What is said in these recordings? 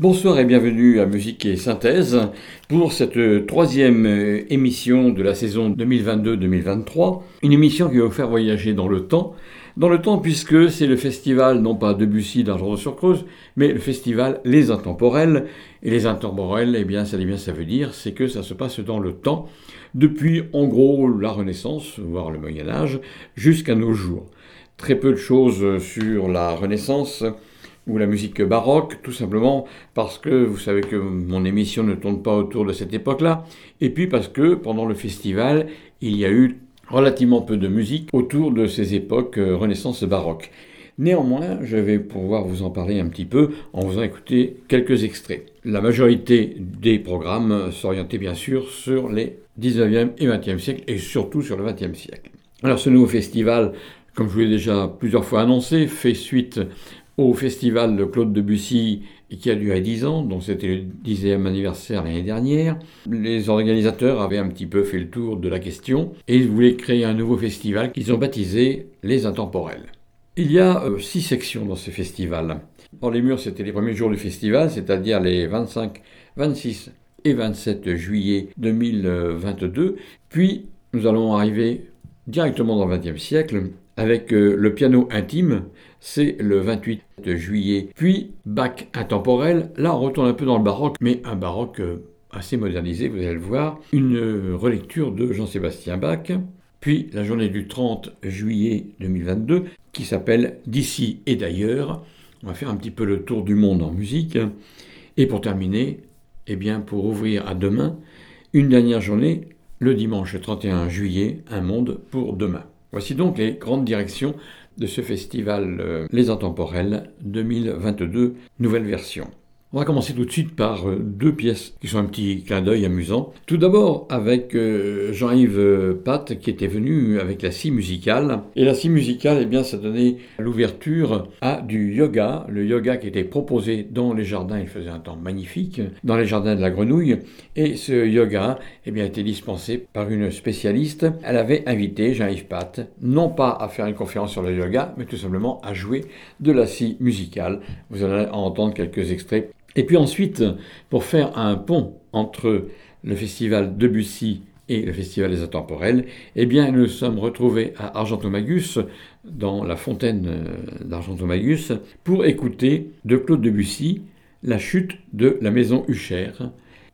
Bonsoir et bienvenue à Musique et Synthèse pour cette troisième émission de la saison 2022-2023. Une émission qui va vous faire voyager dans le temps. Dans le temps puisque c'est le festival non pas Debussy d'Argent sur Creuse, mais le festival Les Intemporels. Et les Intemporels, eh bien ça, eh bien, ça veut dire c'est que ça se passe dans le temps, depuis en gros la Renaissance, voire le Moyen Âge, jusqu'à nos jours. Très peu de choses sur la Renaissance ou la musique baroque, tout simplement parce que vous savez que mon émission ne tourne pas autour de cette époque-là, et puis parce que pendant le festival, il y a eu relativement peu de musique autour de ces époques euh, Renaissance baroque. Néanmoins, je vais pouvoir vous en parler un petit peu en vous écouter quelques extraits. La majorité des programmes s'orientaient bien sûr sur les 19e et 20e siècles, et surtout sur le 20e siècle. Alors ce nouveau festival, comme je vous l'ai déjà plusieurs fois annoncé, fait suite au festival de Claude Debussy qui a duré 10 ans, donc c'était le 10e anniversaire l'année dernière. Les organisateurs avaient un petit peu fait le tour de la question et ils voulaient créer un nouveau festival qu'ils ont baptisé Les Intemporels. Il y a euh, six sections dans ce festival. Dans les murs, c'était les premiers jours du festival, c'est-à-dire les 25, 26 et 27 juillet 2022. Puis, nous allons arriver directement dans le XXe siècle avec euh, le piano intime, c'est le 28 juillet. Puis Bach intemporel, là on retourne un peu dans le baroque, mais un baroque euh, assez modernisé, vous allez le voir. Une euh, relecture de Jean-Sébastien Bach. Puis la journée du 30 juillet 2022 qui s'appelle D'ici et d'ailleurs. On va faire un petit peu le tour du monde en musique. Et pour terminer, eh bien pour ouvrir à demain, une dernière journée, le dimanche 31 juillet, un monde pour demain. Voici donc les grandes directions de ce festival euh, Les Intemporels 2022, nouvelle version. On va commencer tout de suite par euh, deux pièces qui sont un petit clin d'œil amusant. Tout d'abord avec euh, Jean-Yves Pat qui était venu avec la scie musicale. Et la scie musicale, eh bien, ça donnait l'ouverture à du yoga. Le yoga qui était proposé dans les jardins, il faisait un temps magnifique, dans les jardins de la Grenouille. Et ce yoga, eh bien, était dispensé par une spécialiste. Elle avait invité Jean-Yves Pat, non pas à faire une conférence sur le yoga, mais tout simplement à jouer de la scie musicale. Vous allez en entendre quelques extraits et puis ensuite, pour faire un pont entre le festival Debussy et le festival des Intemporels, eh bien, nous sommes retrouvés à Argentomagus, dans la fontaine euh, d'Argentomagus, pour écouter de Claude Debussy La chute de la maison Hucher,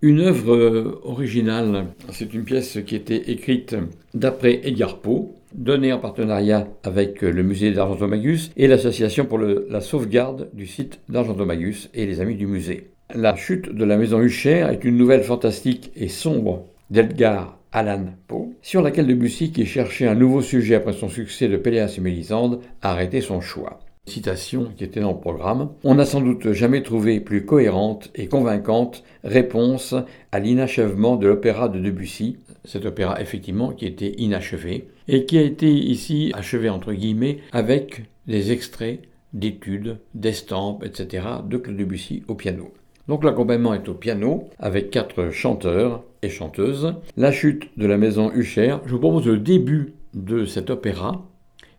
une œuvre euh, originale. C'est une pièce qui était écrite d'après Edgar Poe, donnée en partenariat avec euh, le musée d'Argentomagus et l'association pour la sauvegarde du site d'Argentomagus et les amis du musée. La chute de la maison Hucher est une nouvelle fantastique et sombre d'Edgar Allan Poe, sur laquelle Debussy, qui cherchait un nouveau sujet après son succès de Péléas et Mélisande, a arrêté son choix. Citation qui était dans le programme, on n'a sans doute jamais trouvé plus cohérente et convaincante réponse à l'inachèvement de l'opéra de Debussy, cet opéra effectivement qui était inachevé, et qui a été ici achevé entre guillemets avec des extraits d'études, d'estampes, etc. de Claude Debussy au piano. Donc l'accompagnement est au piano avec quatre chanteurs et chanteuses. La chute de la maison Hucher. Je vous propose le début de cet opéra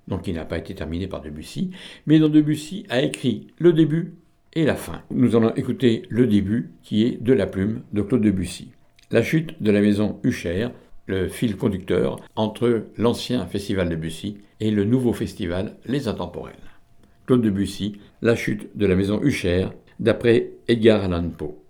donc il n'a pas été terminé par Debussy, mais dont Debussy a écrit le début et la fin. Nous allons écouter le début qui est de la plume de Claude Debussy. La chute de la maison Hucher le fil conducteur entre l'ancien festival Debussy et le nouveau festival Les Intemporels. Claude Debussy, La chute de la maison Hucher, d'après Edgar Allan Poe.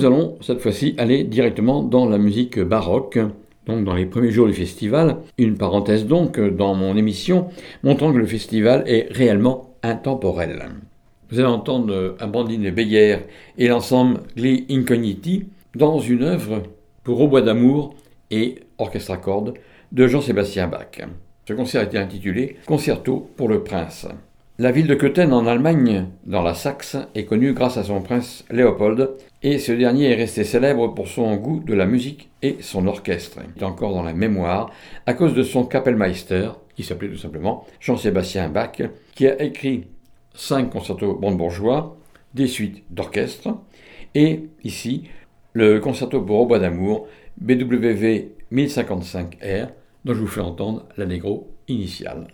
Nous allons cette fois-ci aller directement dans la musique baroque, donc dans les premiers jours du festival. Une parenthèse donc dans mon émission montrant que le festival est réellement intemporel. Vous allez entendre Amandine Beyer et l'ensemble Gli Incogniti dans une œuvre pour bois d'amour et orchestre à cordes de Jean-Sébastien Bach. Ce concert a été intitulé Concerto pour le prince. La ville de Köthen en Allemagne, dans la Saxe, est connue grâce à son prince Léopold, et ce dernier est resté célèbre pour son goût de la musique et son orchestre. Il est encore dans la mémoire à cause de son Kapellmeister, qui s'appelait tout simplement Jean-Sébastien Bach, qui a écrit cinq concertos brandebourgeois, des suites d'orchestre, et ici le concerto pour bois d'amour BWV 1055R, dont je vous fais entendre l'allegro initial.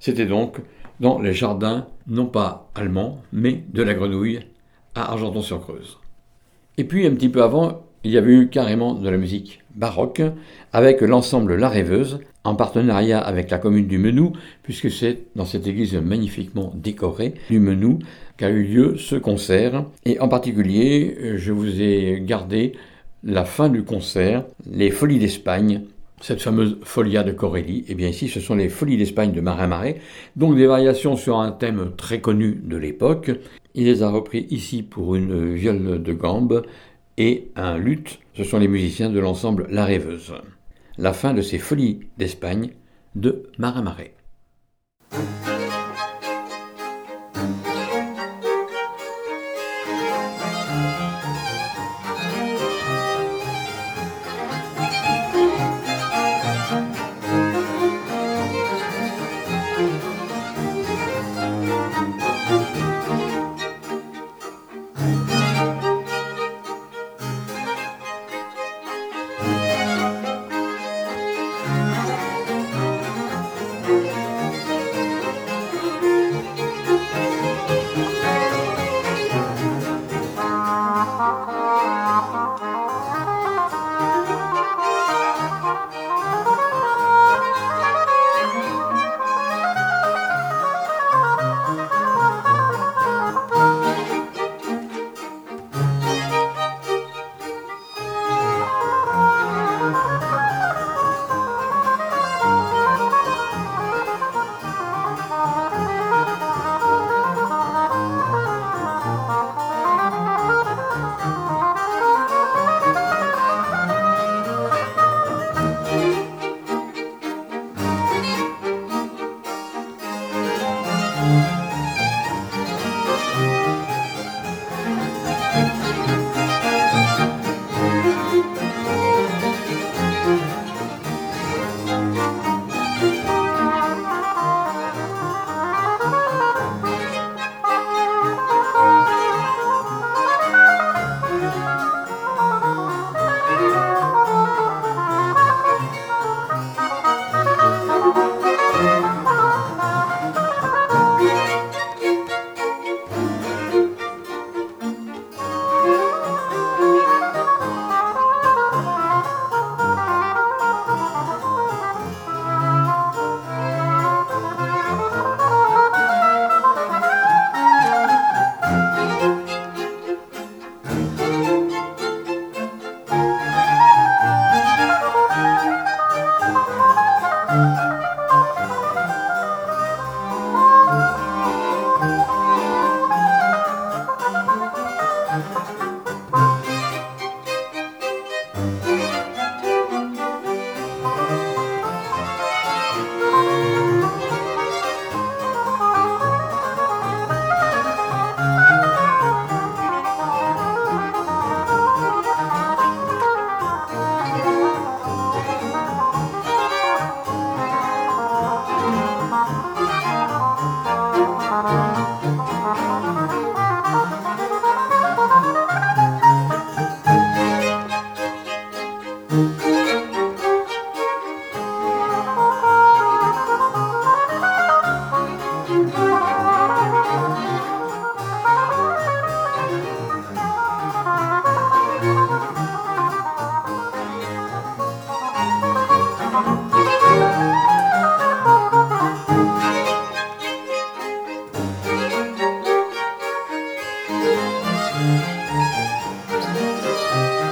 C'était donc dans les jardins, non pas allemands, mais de la Grenouille, à Argenton-sur-Creuse. Et puis, un petit peu avant, il y avait eu carrément de la musique baroque, avec l'ensemble La Rêveuse, en partenariat avec la commune du Menou, puisque c'est dans cette église magnifiquement décorée du Menou qu'a eu lieu ce concert. Et en particulier, je vous ai gardé la fin du concert, les Folies d'Espagne, cette fameuse Folia de Corelli. Et eh bien ici, ce sont les Folies d'Espagne de Marin Marais, donc des variations sur un thème très connu de l'époque. Il les a repris ici pour une viole de gambe et un luth. Ce sont les musiciens de l'ensemble La Rêveuse. La fin de ces Folies d'Espagne de Marin Marais. Música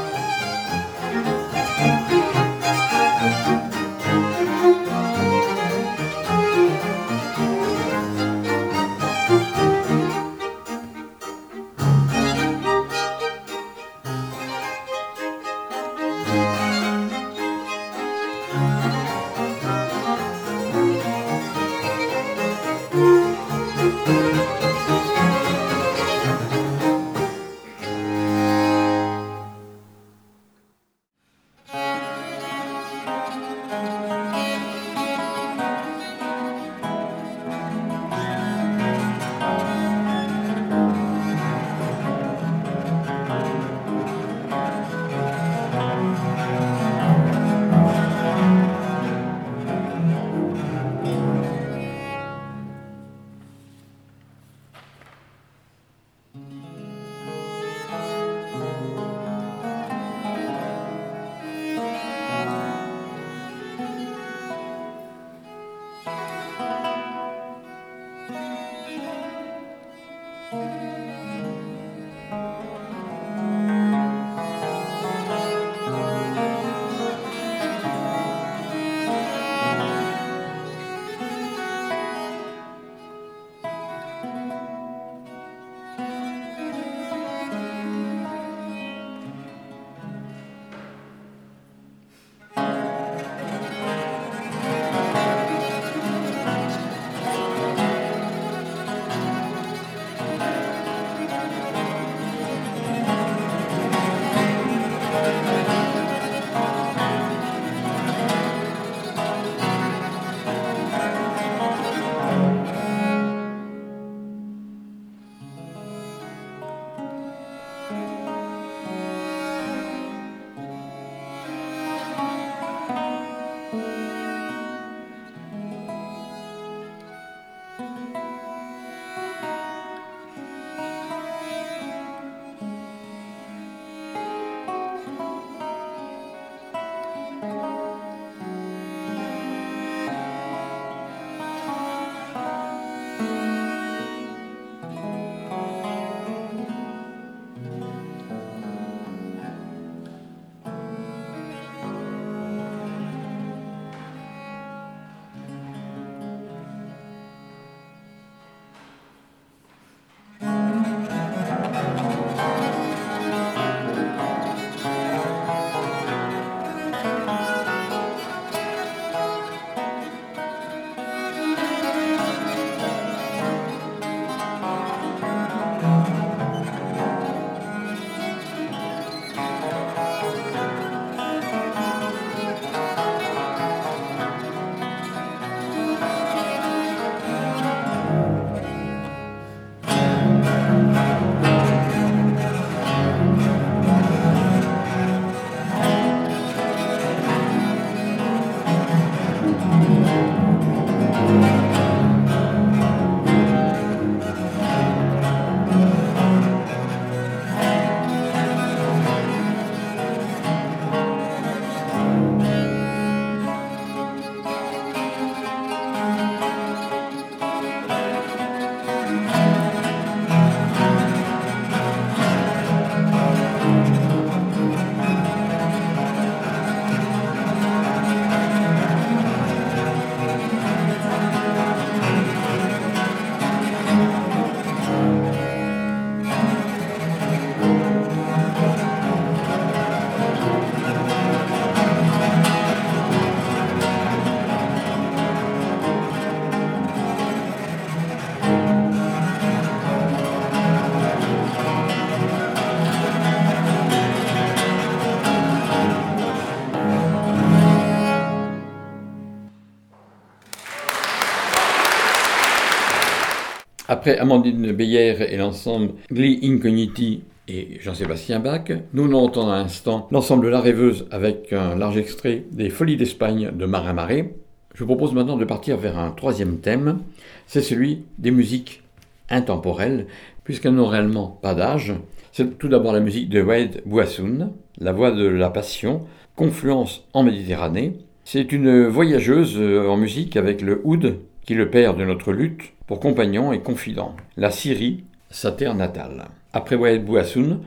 Après Amandine Beyer et l'ensemble Gli Incogniti et Jean-Sébastien Bach, nous entendons à l'instant l'ensemble La Rêveuse avec un large extrait des Folies d'Espagne de Marin Marais. Je vous propose maintenant de partir vers un troisième thème, c'est celui des musiques intemporelles, puisqu'elles n'ont réellement pas d'âge. C'est tout d'abord la musique de Wade Boissoun, La Voix de la Passion, Confluence en Méditerranée. C'est une voyageuse en musique avec le oud, qui le père de notre lutte, pour compagnon et confident. La Syrie, sa terre natale. Après Wade Boissoun,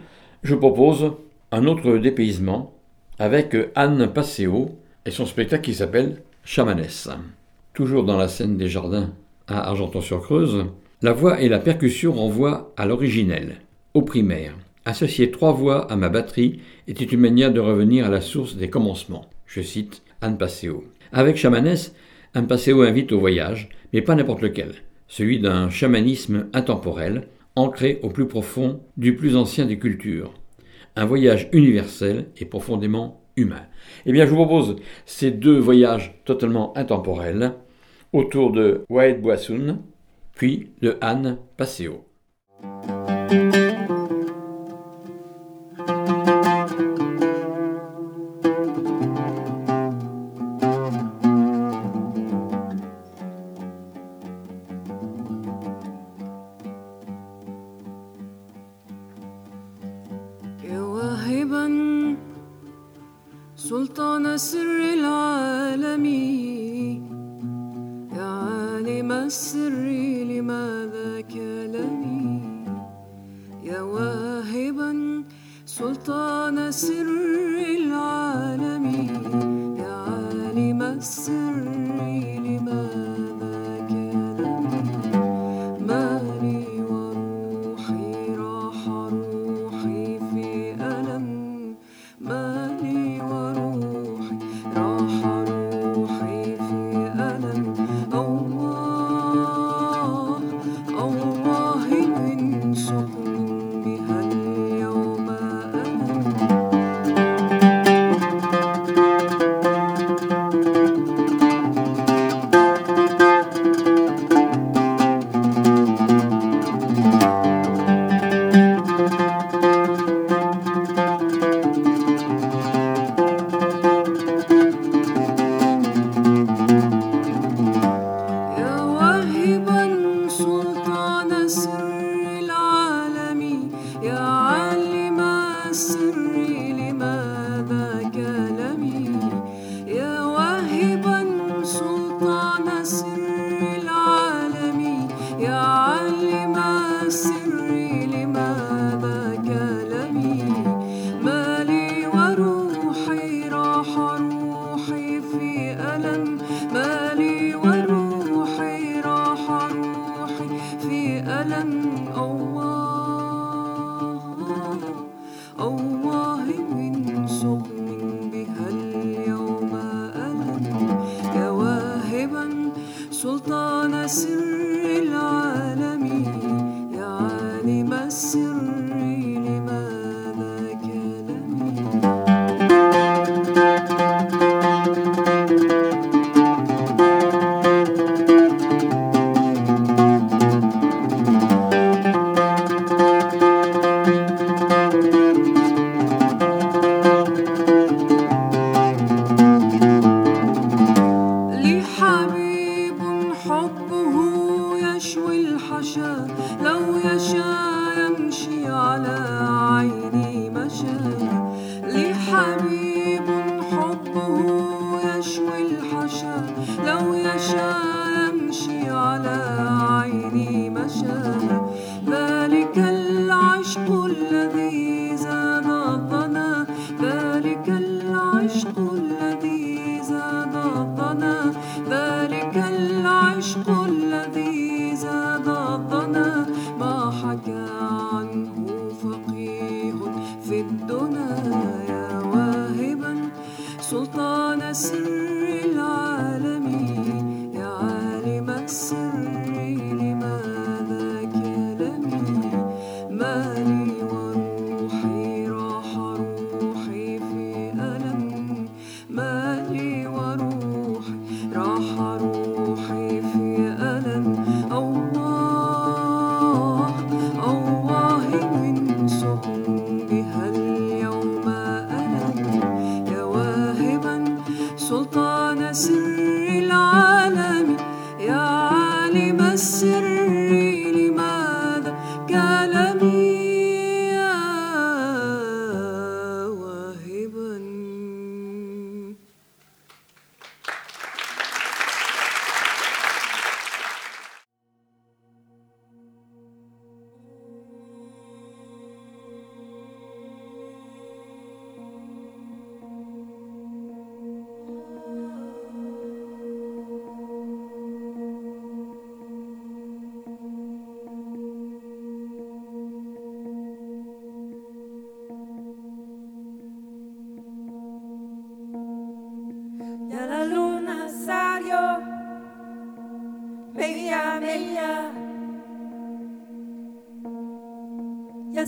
je propose un autre dépaysement avec Anne Passeo et son spectacle qui s'appelle Chamanès. Toujours dans la scène des jardins à Argenton-sur-Creuse, la voix et la percussion renvoient à l'originel, au primaire. Associer trois voix à ma batterie était une manière de revenir à la source des commencements. Je cite Anne Passeo. Avec Chamanès, Anne Passeo invite au voyage, mais pas n'importe lequel, celui d'un chamanisme intemporel, ancré au plus profond du plus ancien des cultures. Un voyage universel et profondément humain. Eh bien, je vous propose ces deux voyages totalement intemporels autour de Wade Boissoun, puis de Anne Passeo.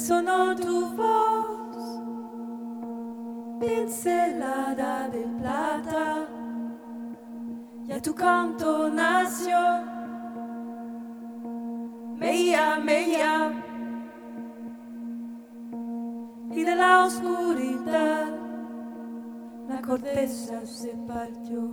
sonore tu voz, pincelada de plata, y a tu canto nació, meia, meia, y de la oscuridad la corteza se partió.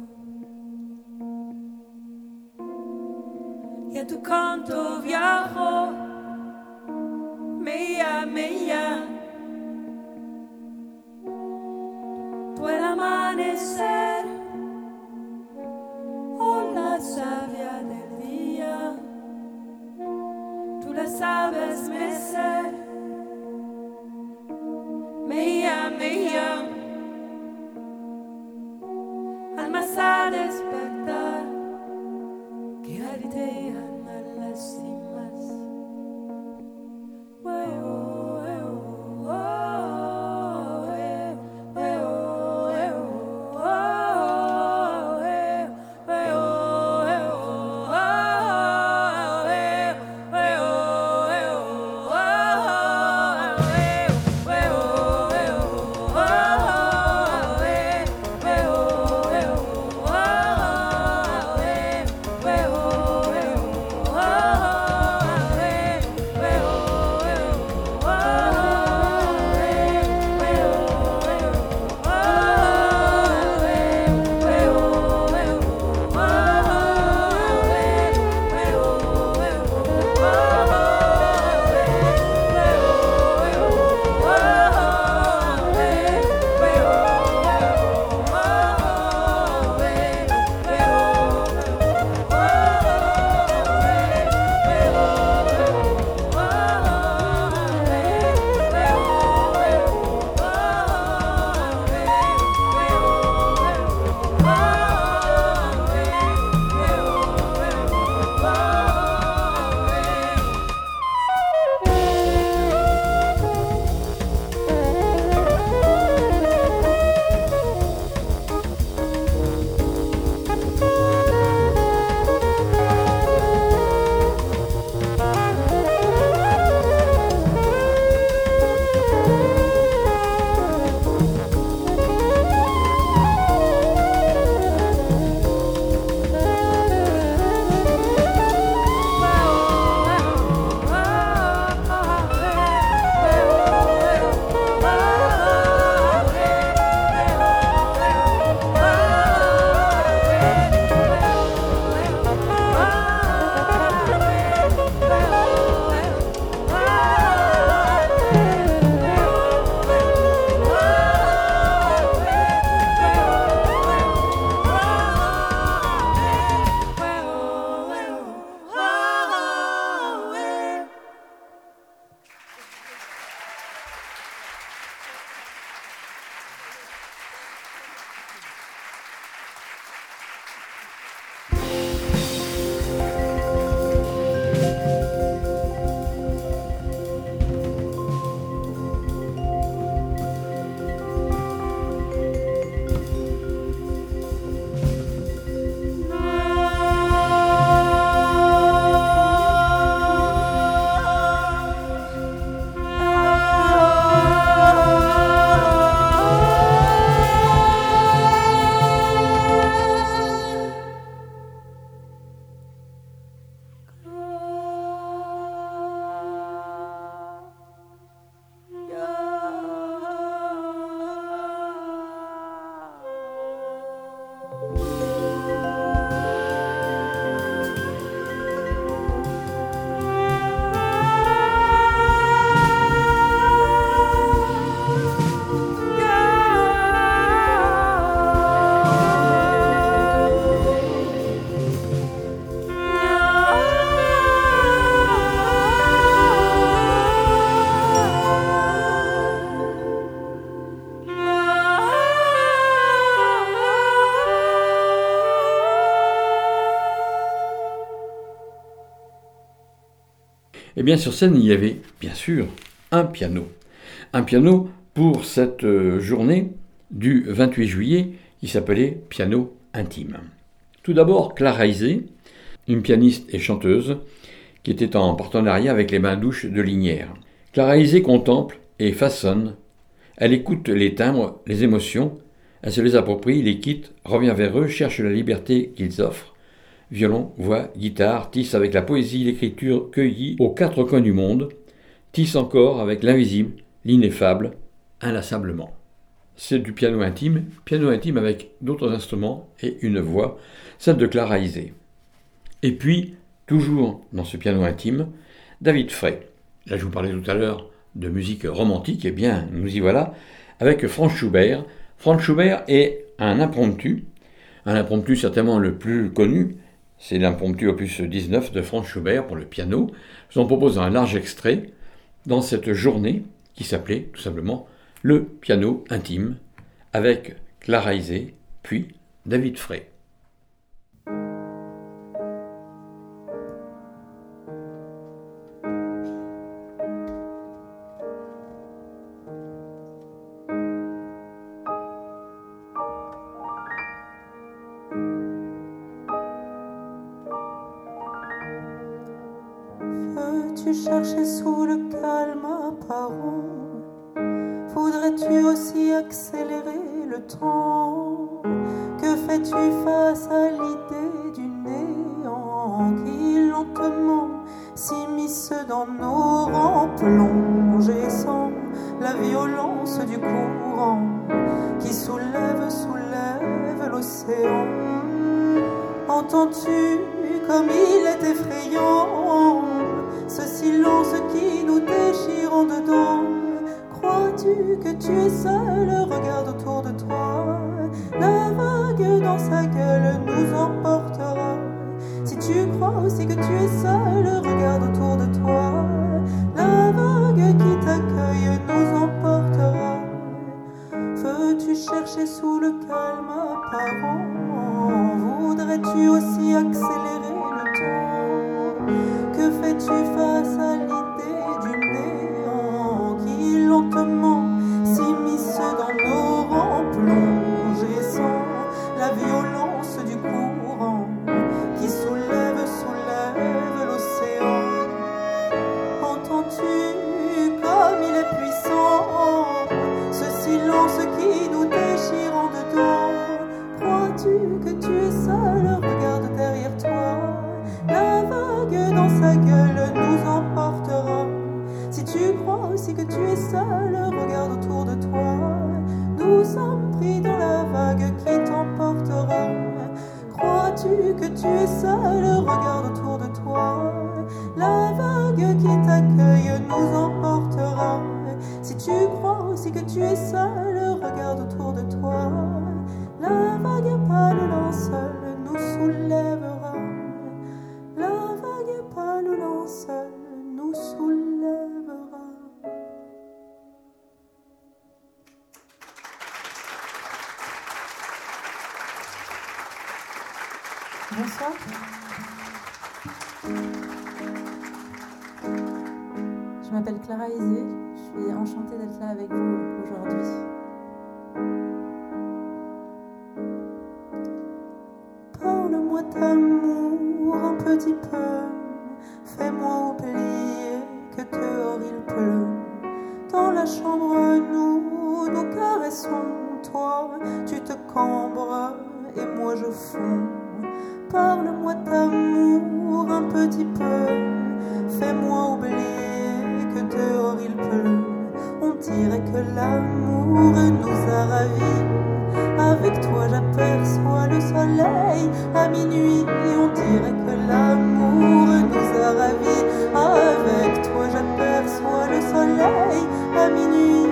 satisfied. bien, sur scène, il y avait, bien sûr, un piano. Un piano pour cette euh, journée du 28 juillet qui s'appelait Piano Intime. Tout d'abord, Clara Isé, une pianiste et chanteuse, qui était en partenariat avec les mains douches de Linière. Clara Isé contemple et façonne. Elle écoute les timbres, les émotions, elle se les approprie, les quitte, revient vers eux, cherche la liberté qu'ils offrent, Violon, voix, guitare, tisse avec la poésie, l'écriture cueillie aux quatre coins du monde, tisse encore avec l'invisible, l'ineffable, inlassablement. C'est du piano intime, piano intime avec d'autres instruments et une voix, celle de Clara Isé. Et puis, toujours dans ce piano intime, David Frey. Là, je vous parlais tout à l'heure de musique romantique, et bien, nous y voilà, avec Franz Schubert. Franz Schubert est un impromptu, un impromptu certainement le plus connu, c'est l'impromptu opus 19 de Franz Schubert pour le piano. Je vous en propose un large extrait dans cette journée qui s'appelait tout simplement Le piano intime avec Clara Isé, puis David Frey. Dans nos rangs plongés sans la violence du courant Qui soulève, soulève l'océan Entends-tu comme il est effrayant ce silence qui nous déchire en dedans? Crois-tu que tu es seul? Regarde autour de toi. La vague dans sa gueule nous emportera. Aussi que tu es seul, regarde autour de toi. La vague qui t'accueille nous emportera. Veux-tu chercher sous le calme apparent? Voudrais-tu aussi accélérer le temps Que fais-tu face à tu es seul Regarde autour de toi. Nous sommes pris dans la vague qui t'emportera. Crois-tu que tu es seul Regarde autour de toi. La vague qui t'accueille nous emportera. Si tu crois aussi que tu es seul suis enchantée d'être là avec vous aujourd'hui. Parle-moi d'amour un petit peu, fais-moi oublier que dehors il pleut. Dans la chambre, nous nous caressons, toi tu te cambres et moi je fonds. Parle-moi d'amour un petit peu, fais-moi oublier que dehors il pleut. On dirait que l'amour nous a ravis. Avec toi j'aperçois le soleil à minuit. On dirait que l'amour nous a ravis. Avec toi j'aperçois le soleil à minuit.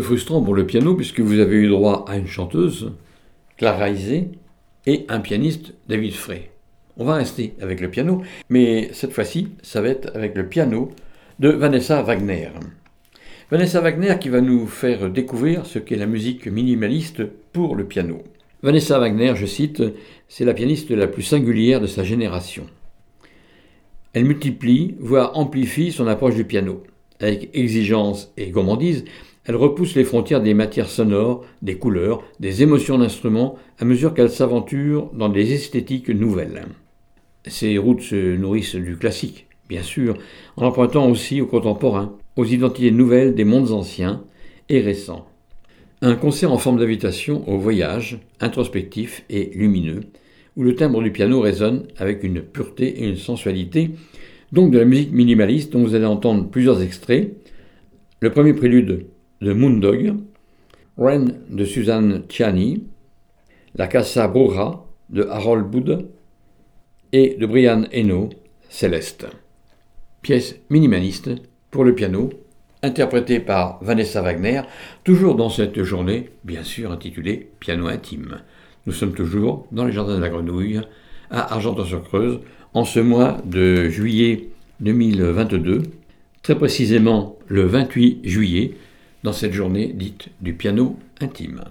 Frustrant pour le piano puisque vous avez eu droit à une chanteuse, Clara Isé, et un pianiste, David Frey. On va rester avec le piano, mais cette fois-ci, ça va être avec le piano de Vanessa Wagner. Vanessa Wagner qui va nous faire découvrir ce qu'est la musique minimaliste pour le piano. Vanessa Wagner, je cite, c'est la pianiste la plus singulière de sa génération. Elle multiplie, voire amplifie son approche du piano. Avec exigence et gourmandise, elle repousse les frontières des matières sonores, des couleurs, des émotions d'instruments à mesure qu'elle s'aventure dans des esthétiques nouvelles. Ses routes se nourrissent du classique, bien sûr, en empruntant aussi au contemporain, aux identités nouvelles des mondes anciens et récents. Un concert en forme d'invitation au voyage, introspectif et lumineux, où le timbre du piano résonne avec une pureté et une sensualité, donc de la musique minimaliste dont vous allez entendre plusieurs extraits. Le premier prélude de Moondog, Ren de Suzanne Ciani, La Casa Brura de Harold Boud et de Brian Eno, Céleste. Pièce minimaliste pour le piano, interprétée par Vanessa Wagner, toujours dans cette journée, bien sûr intitulée Piano intime. Nous sommes toujours dans les jardins de la Grenouille, à Argenton-sur-Creuse, en ce mois de juillet 2022, très précisément le 28 juillet, dans cette journée dite du piano intime.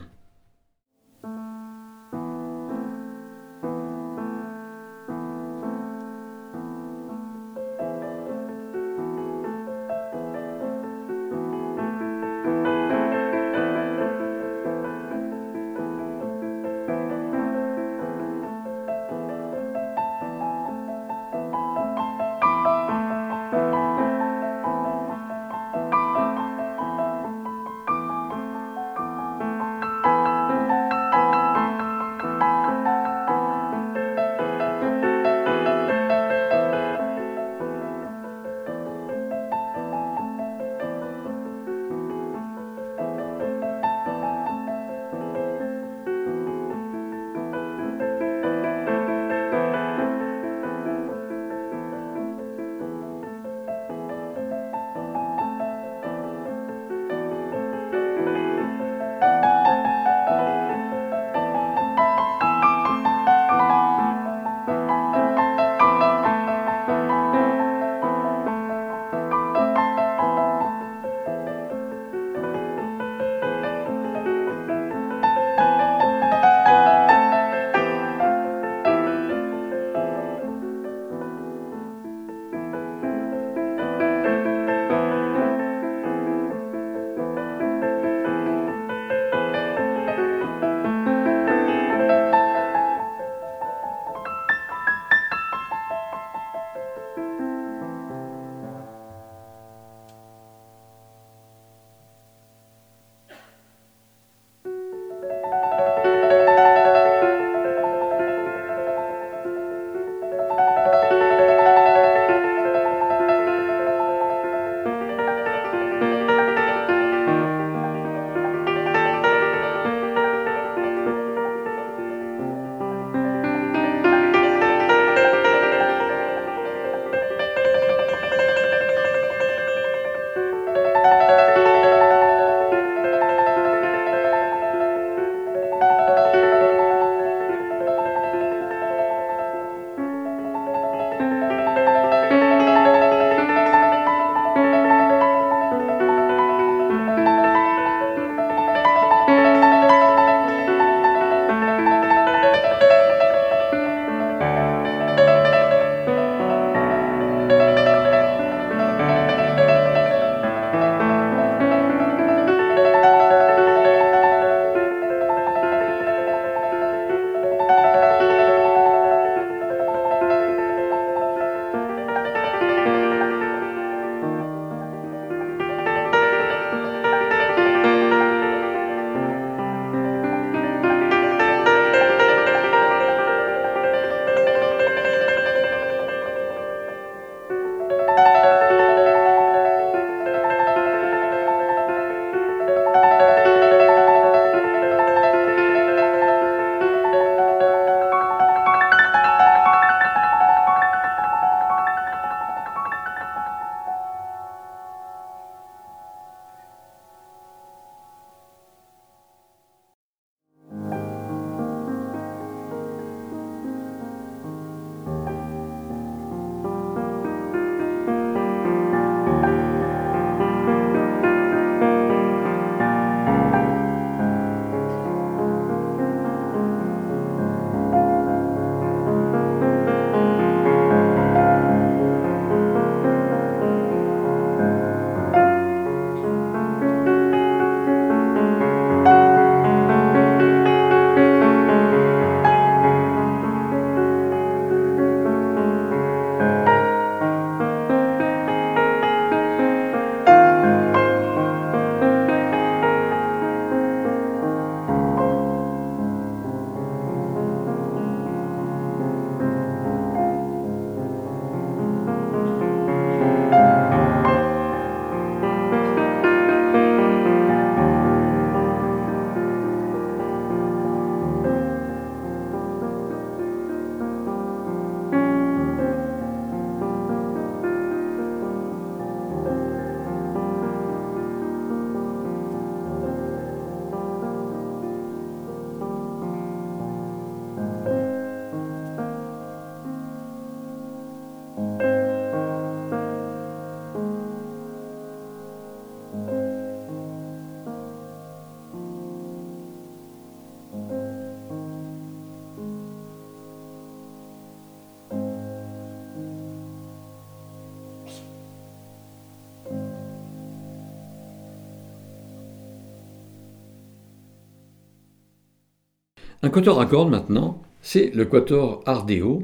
Un quatuor à cordes maintenant, c'est le quatuor Ardeo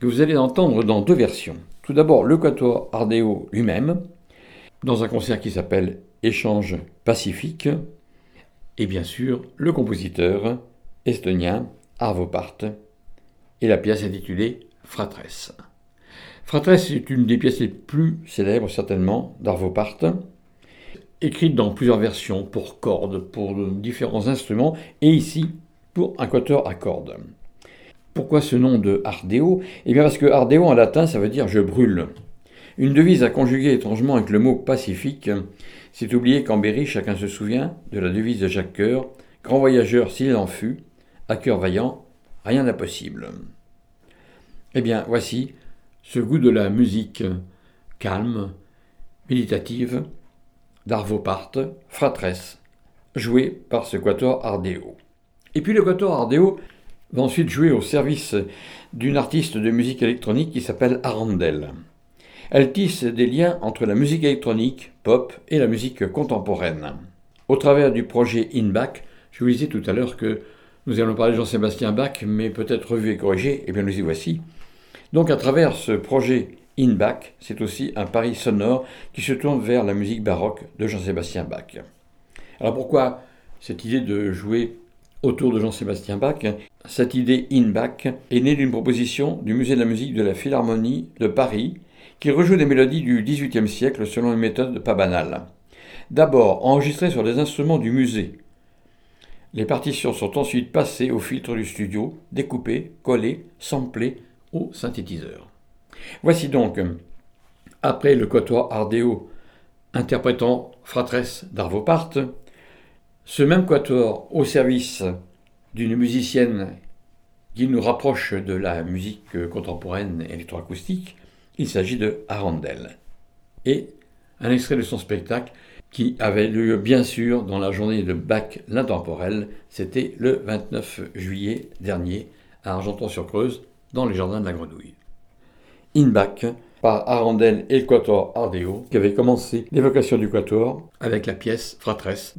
que vous allez entendre dans deux versions. Tout d'abord le quatuor Ardeo lui-même, dans un concert qui s'appelle Échange pacifique, et bien sûr le compositeur estonien Arvo Part, et la pièce intitulée Fratresse. Fratresse est une des pièces les plus célèbres certainement d'Arvo Part, écrite dans plusieurs versions pour cordes, pour différents instruments, et ici pour un quatuor à cordes. Pourquoi ce nom de Ardeo Eh bien parce que Ardeo en latin ça veut dire je brûle. Une devise à conjuguer étrangement avec le mot pacifique. C'est oublié qu'en Berry, chacun se souvient de la devise de Jacques Coeur Grand voyageur s'il en fut, à cœur vaillant, rien d'impossible. Eh bien, voici ce goût de la musique calme, méditative, d'Arvo Part, Fratresse, joué par ce quatuor Ardeo. Et puis le Ardeo va ensuite jouer au service d'une artiste de musique électronique qui s'appelle Arandel. Elle tisse des liens entre la musique électronique, pop et la musique contemporaine. Au travers du projet InBack, je vous disais tout à l'heure que nous allons parler de Jean-Sébastien Bach, mais peut-être revu et corrigé, et eh bien nous y voici. Donc à travers ce projet InBack, c'est aussi un pari sonore qui se tourne vers la musique baroque de Jean-Sébastien Bach. Alors pourquoi cette idée de jouer autour de Jean-Sébastien Bach Cette idée InBack est née d'une proposition du Musée de la musique de la Philharmonie de Paris qui rejoue des mélodies du XVIIIe siècle selon une méthode pas banale. D'abord enregistrées sur des instruments du musée. Les partitions sont ensuite passées au filtre du studio, découpées, collées, samplées au synthétiseur. Voici donc, après le quatuor Ardeo interprétant Fratresse d'Arvo Part, ce même quatuor au service d'une musicienne qui nous rapproche de la musique contemporaine électroacoustique, il s'agit de Arandel. Et un extrait de son spectacle qui avait lieu bien sûr dans la journée de Bach l'intemporel, c'était le 29 juillet dernier à Argenton-sur-Creuse, dans les jardins de la Grenouille. In Bach, par Arandel et le Quatuor Ardeo, qui avait commencé l'évocation du Quatuor avec la pièce Fratresse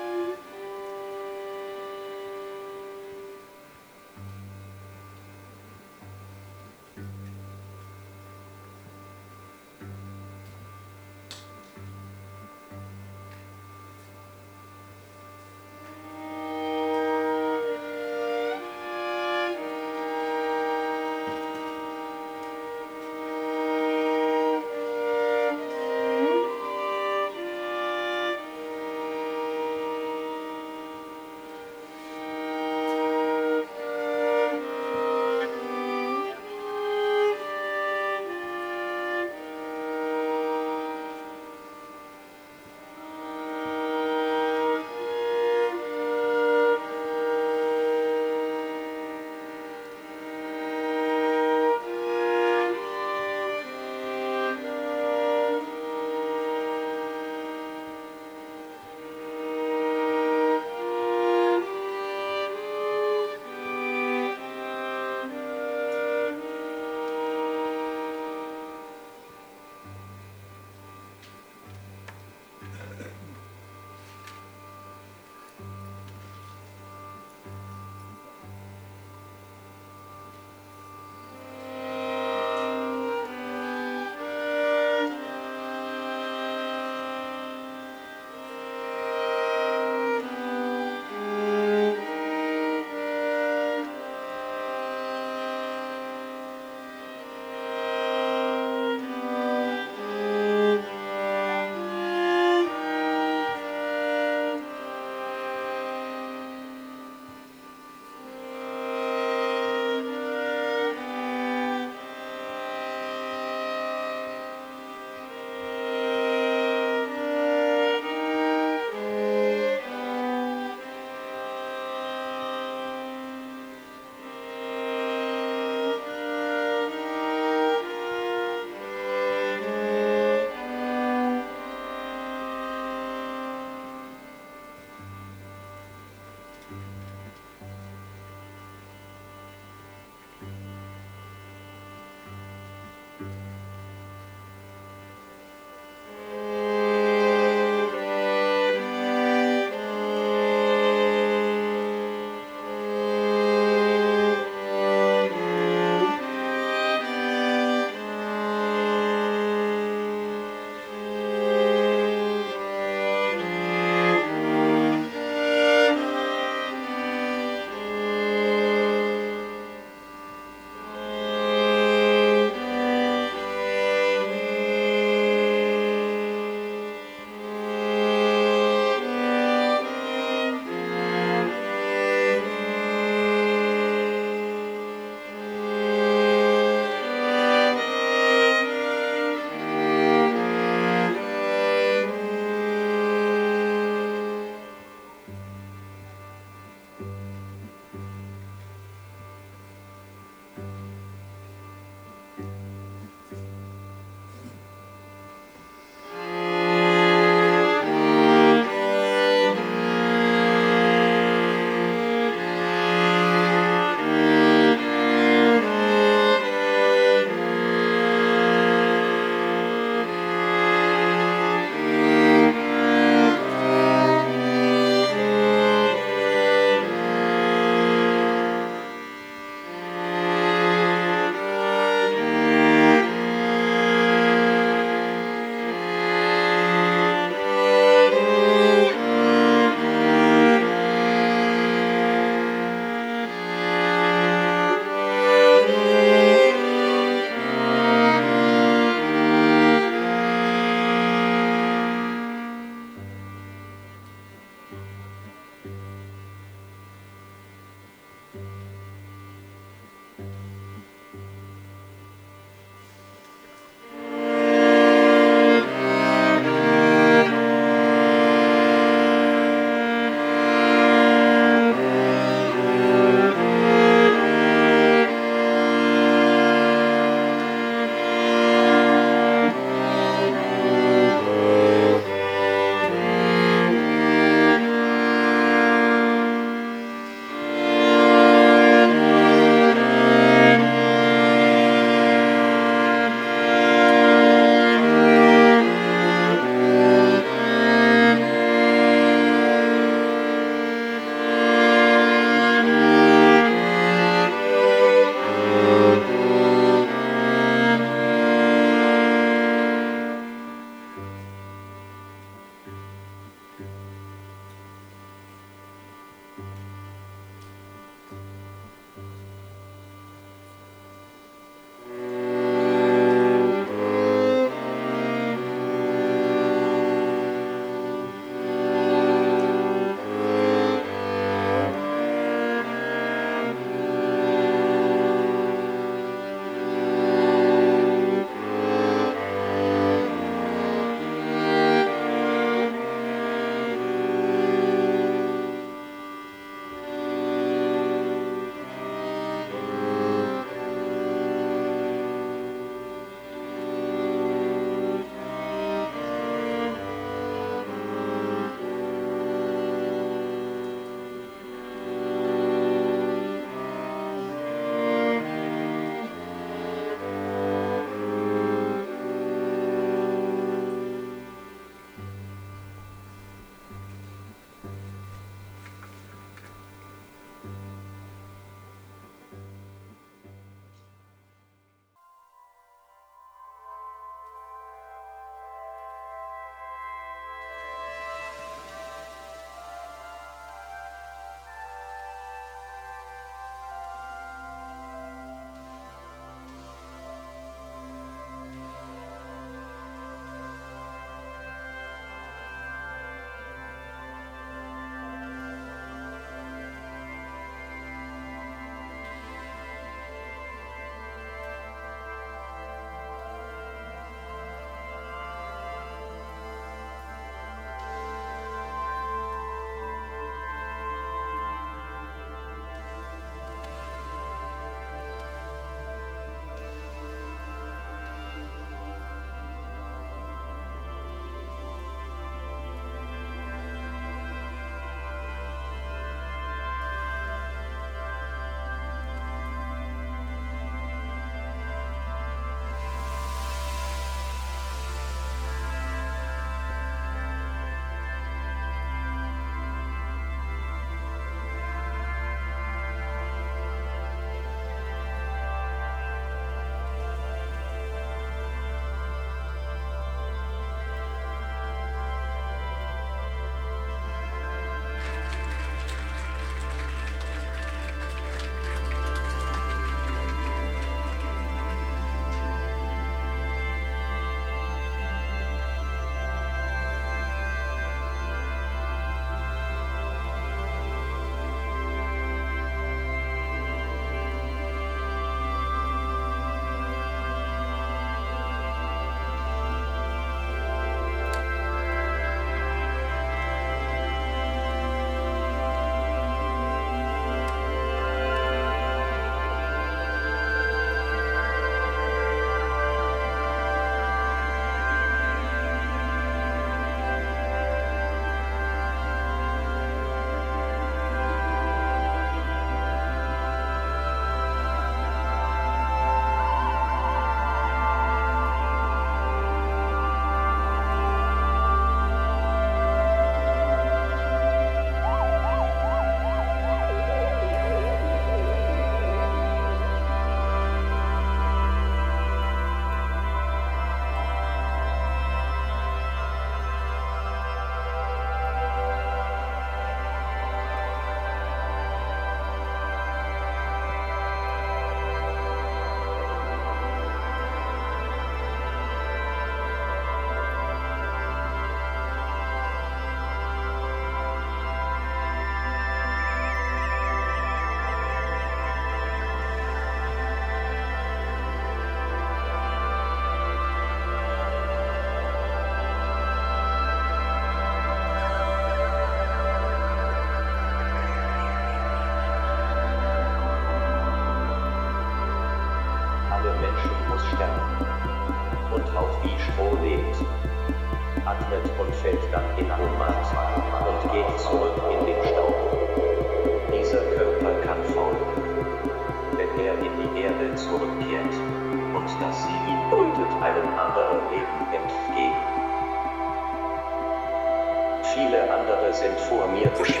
sind vor mir beschlossen.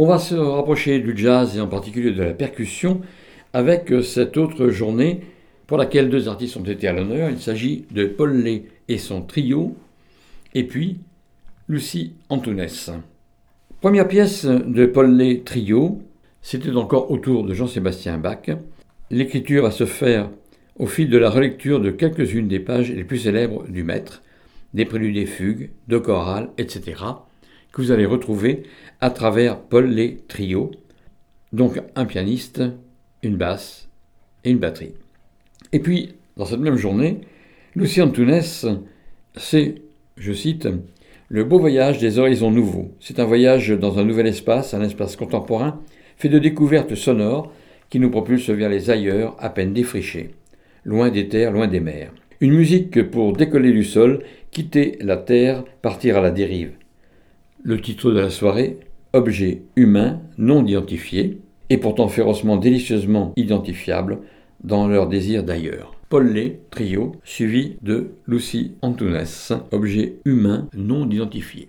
On va se rapprocher du jazz et en particulier de la percussion avec euh, cette autre journée pour laquelle deux artistes ont été à l'honneur. Il s'agit de Paul Lé et son trio, et puis Lucie Antounès. Première pièce de Paul Lé Trio, c'était encore autour de Jean-Sébastien Bach. L'écriture va se faire au fil de la relecture de quelques-unes des pages les plus célèbres du maître, des préludes et fugues, de chorales, etc vous allez retrouver à travers Paul Les Trios, donc un pianiste, une basse et une batterie. Et puis, dans cette même journée, Lucien Tounes, c'est, je cite, le beau voyage des horizons nouveaux. C'est un voyage dans un nouvel espace, un espace contemporain, fait de découvertes sonores qui nous propulse vers les ailleurs à peine défrichés, loin des terres, loin des mers. Une musique pour décoller du sol, quitter la terre, partir à la dérive. Le titre de la soirée, Objet humain non identifié, et pourtant férocement délicieusement identifiable dans leur désir d'ailleurs. Paul trio, suivi de Lucie Antunes, objet humain non identifié.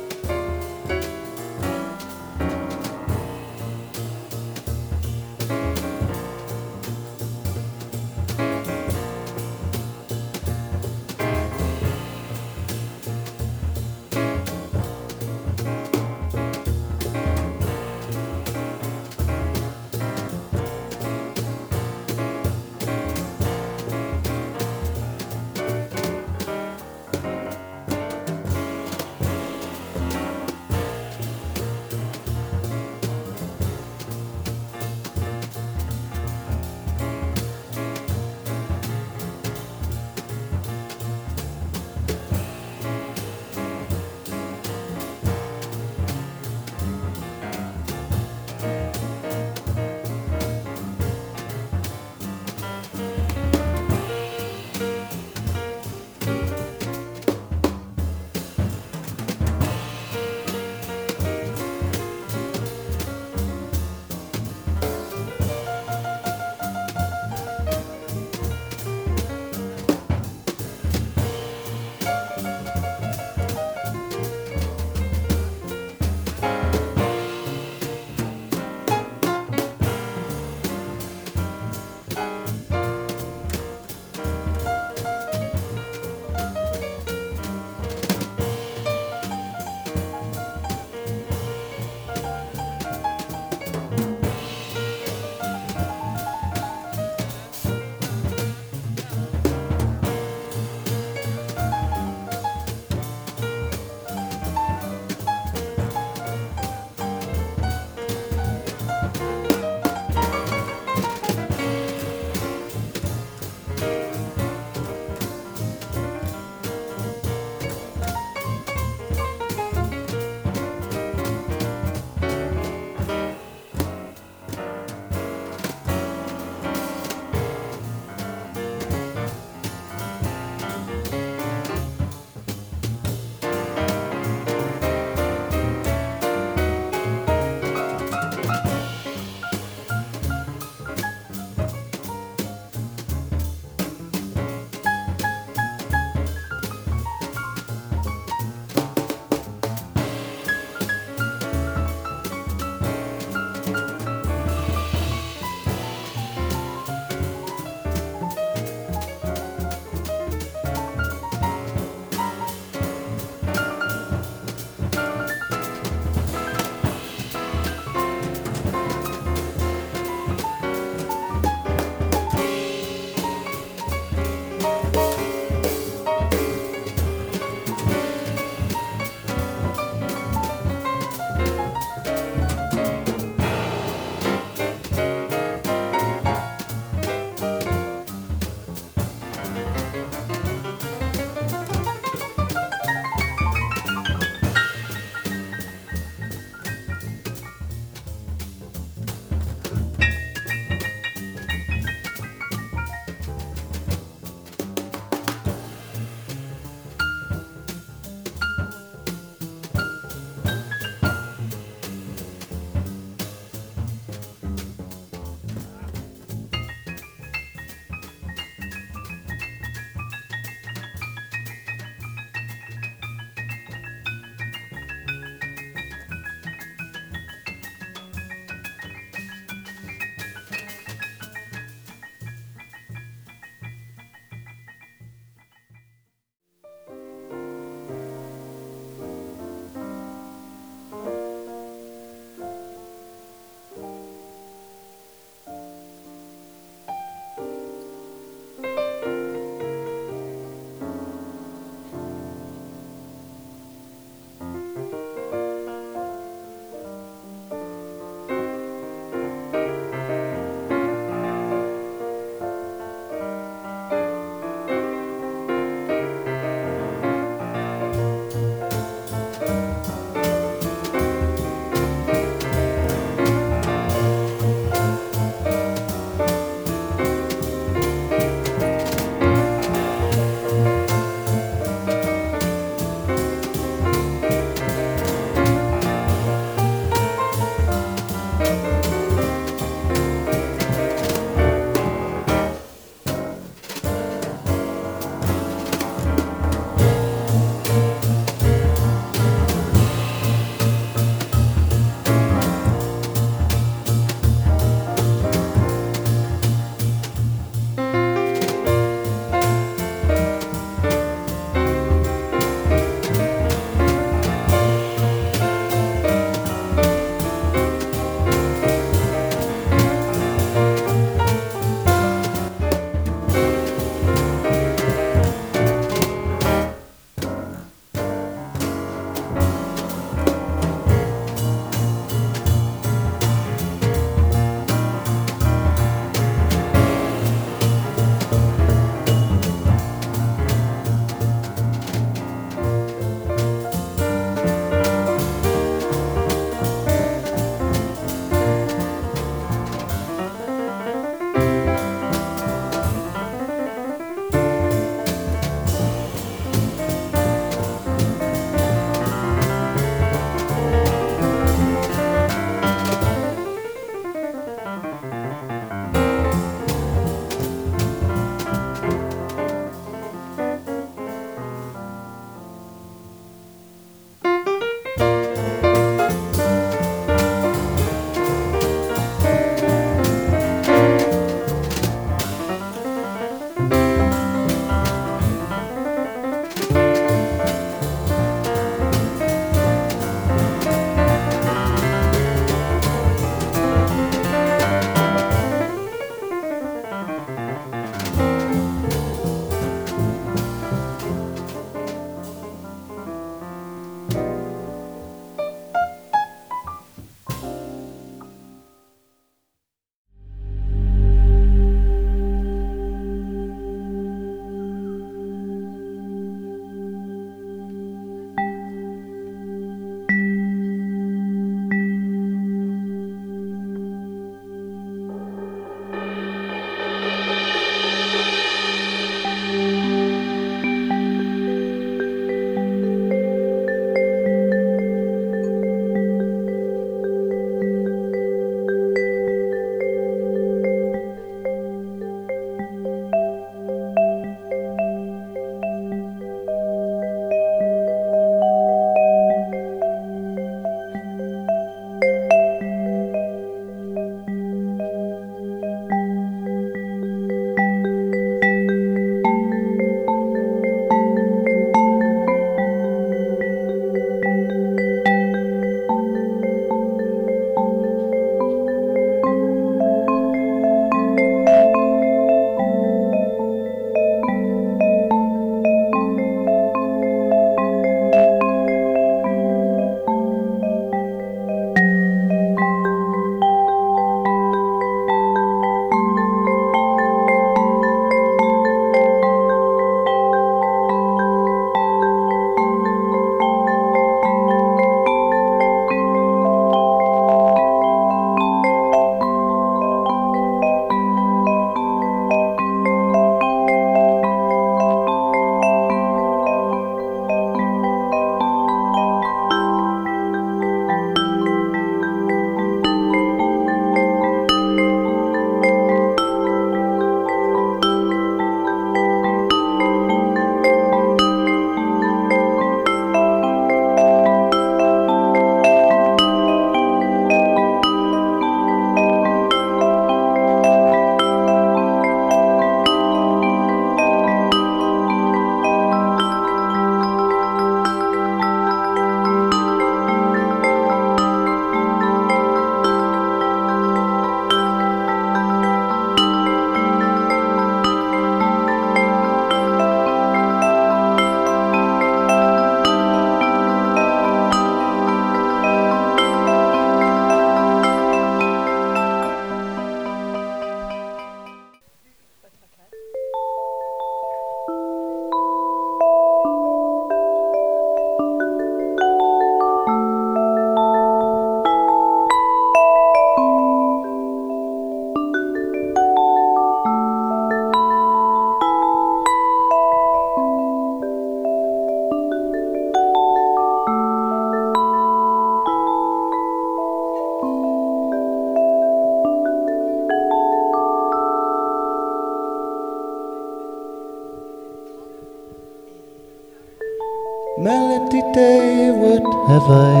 Have I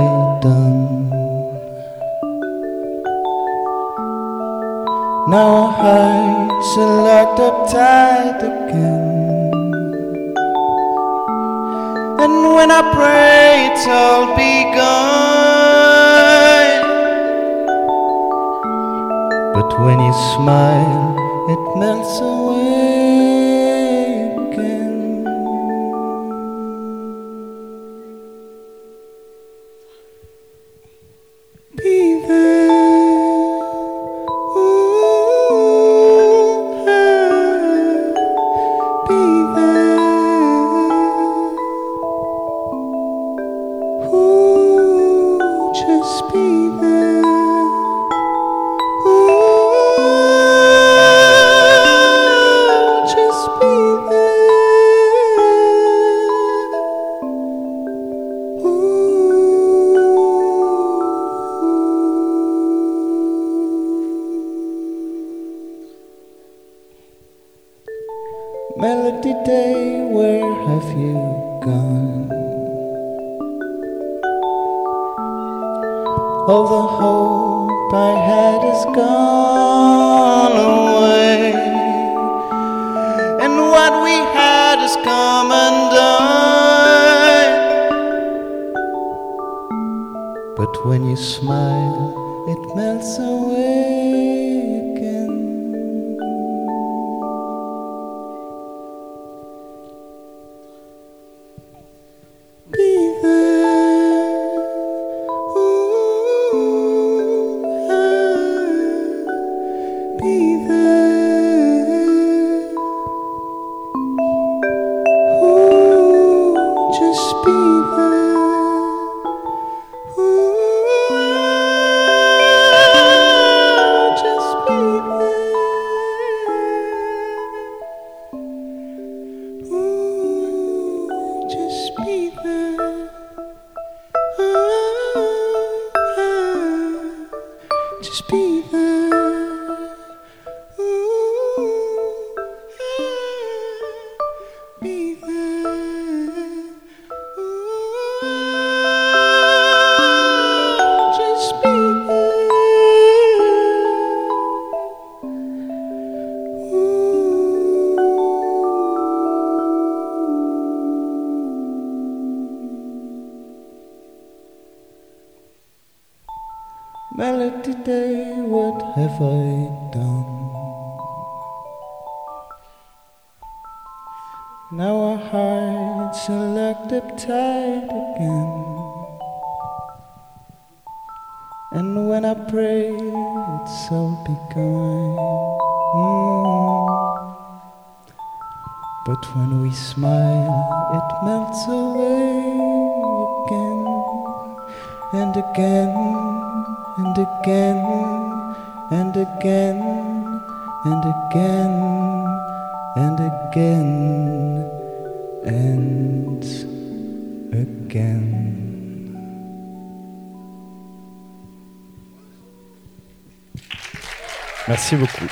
Merci beaucoup.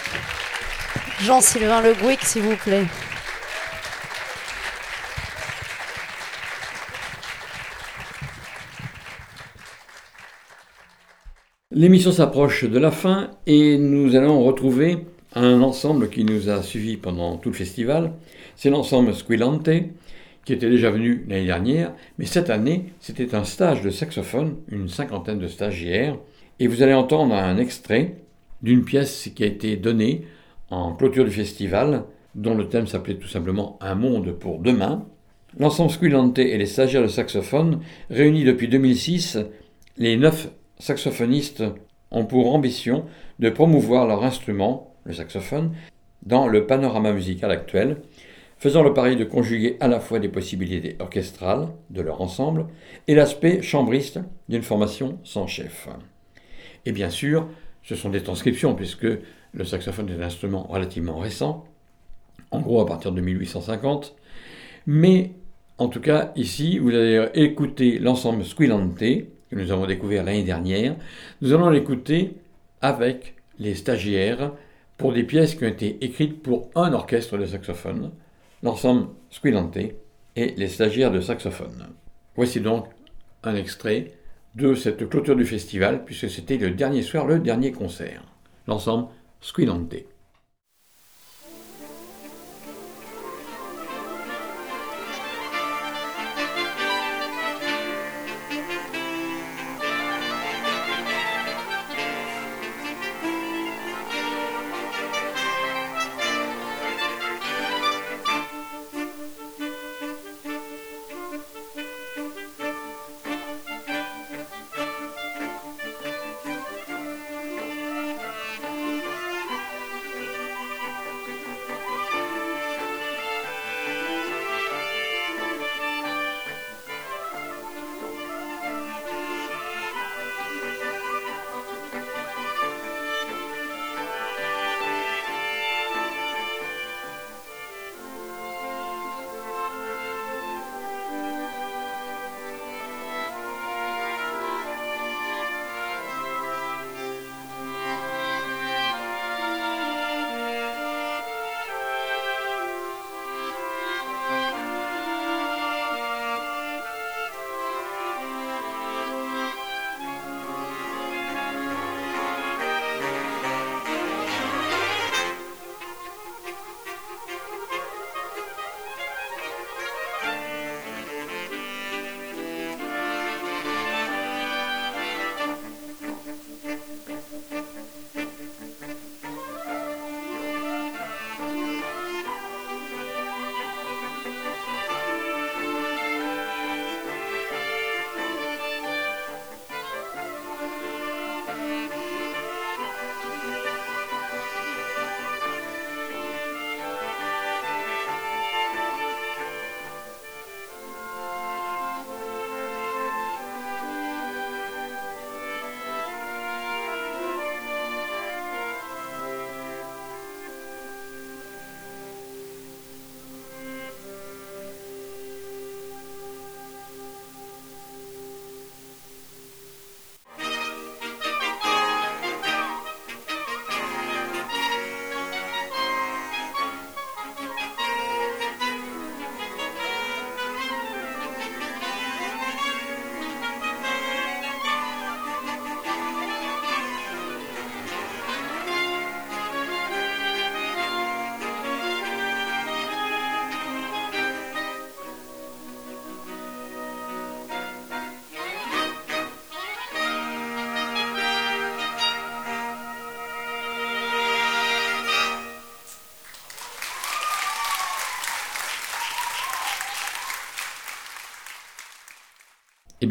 Jean-Sylvain Le Gouic, s'il vous plaît. L'émission s'approche de la fin et nous allons retrouver un ensemble qui nous a suivis pendant tout le festival. C'est l'ensemble Squillante, qui était déjà venu l'année dernière, mais cette année, c'était un stage de saxophone, une cinquantaine de stagiaires, et vous allez entendre un extrait d'une pièce qui a été donnée en clôture du festival, dont le thème s'appelait tout simplement Un monde pour demain. L'ensemble Squillante et les stagiaires de saxophone, réunis depuis 2006, les neuf saxophonistes ont pour ambition de promouvoir leur instrument, le saxophone, dans le panorama musical actuel, faisant le pari de conjuguer à la fois des possibilités orchestrales de leur ensemble et l'aspect chambriste d'une formation sans chef. Et bien sûr, ce sont des transcriptions, puisque le saxophone est un instrument relativement récent, en gros à partir de 1850, mais en tout cas, ici, vous allez écouter l'ensemble Squillante, que nous avons découvert l'année dernière. Nous allons l'écouter avec les stagiaires pour des pièces qui ont été écrites pour un orchestre de saxophone, l'ensemble Squillante et les stagiaires de saxophone. Voici donc un extrait de cette clôture du festival, puisque c'était le dernier soir, le dernier concert. L'ensemble Squilante.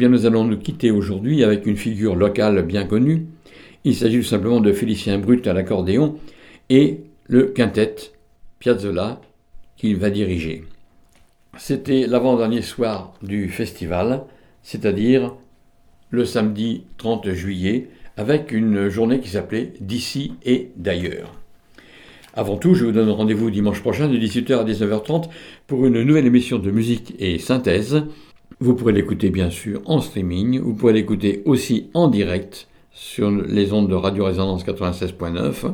Nous allons nous quitter aujourd'hui avec une figure locale bien connue. Il s'agit tout simplement de Félicien Brut à l'accordéon et le quintet Piazzolla qu'il va diriger. C'était l'avant-dernier soir du festival, c'est-à-dire le samedi 30 juillet, avec une journée qui s'appelait D'ici et d'ailleurs. Avant tout, je vous donne rendez-vous dimanche prochain de 18h à 19h30 pour une nouvelle émission de musique et synthèse. Vous pourrez l'écouter bien sûr en streaming, vous pourrez l'écouter aussi en direct sur les ondes de Radio Résonance 96.9.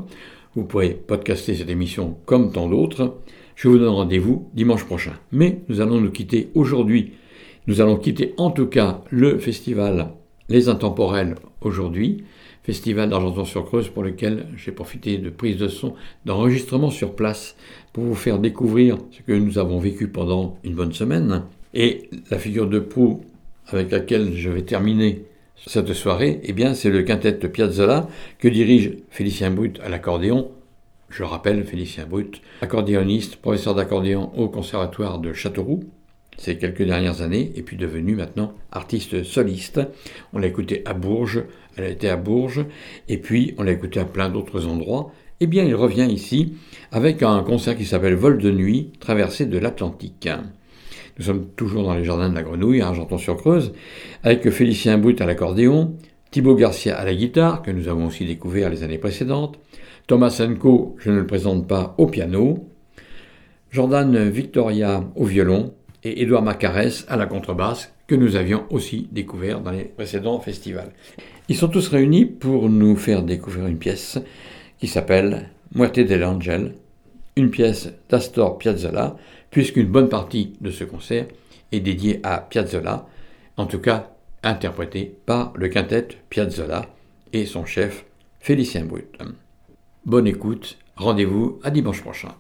Vous pourrez podcaster cette émission comme tant d'autres. Je vous donne rendez-vous dimanche prochain. Mais nous allons nous quitter aujourd'hui. Nous allons quitter en tout cas le festival Les Intemporels aujourd'hui, festival d'Argenton-sur-Creuse pour lequel j'ai profité de prises de son, d'enregistrement sur place pour vous faire découvrir ce que nous avons vécu pendant une bonne semaine. Et la figure de proue avec laquelle je vais terminer cette soirée, eh bien, c'est le quintet de Piazzolla que dirige Félicien Brut à l'accordéon. Je rappelle Félicien Brut, accordéoniste, professeur d'accordéon au Conservatoire de Châteauroux ces quelques dernières années, et puis devenu maintenant artiste soliste. On l'a écouté à Bourges, elle a été à Bourges, et puis on l'a écouté à plein d'autres endroits. Eh bien, il revient ici avec un concert qui s'appelle Vol de nuit, traversée de l'Atlantique. Nous sommes toujours dans les jardins de la Grenouille, à Argenton-sur-Creuse, avec Félicien Brut à l'accordéon, Thibaut Garcia à la guitare, que nous avons aussi découvert les années précédentes, Thomas Senko, je ne le présente pas, au piano, Jordan Victoria au violon et Édouard Macarès à la contrebasse, que nous avions aussi découvert dans les précédents festivals. Ils sont tous réunis pour nous faire découvrir une pièce qui s'appelle Muerte del Angel, une pièce d'Astor Piazzolla, puisqu'une bonne partie de ce concert est dédiée à Piazzolla, en tout cas interprété par le quintet Piazzolla et son chef Félicien Brut. Bonne écoute, rendez-vous à dimanche prochain.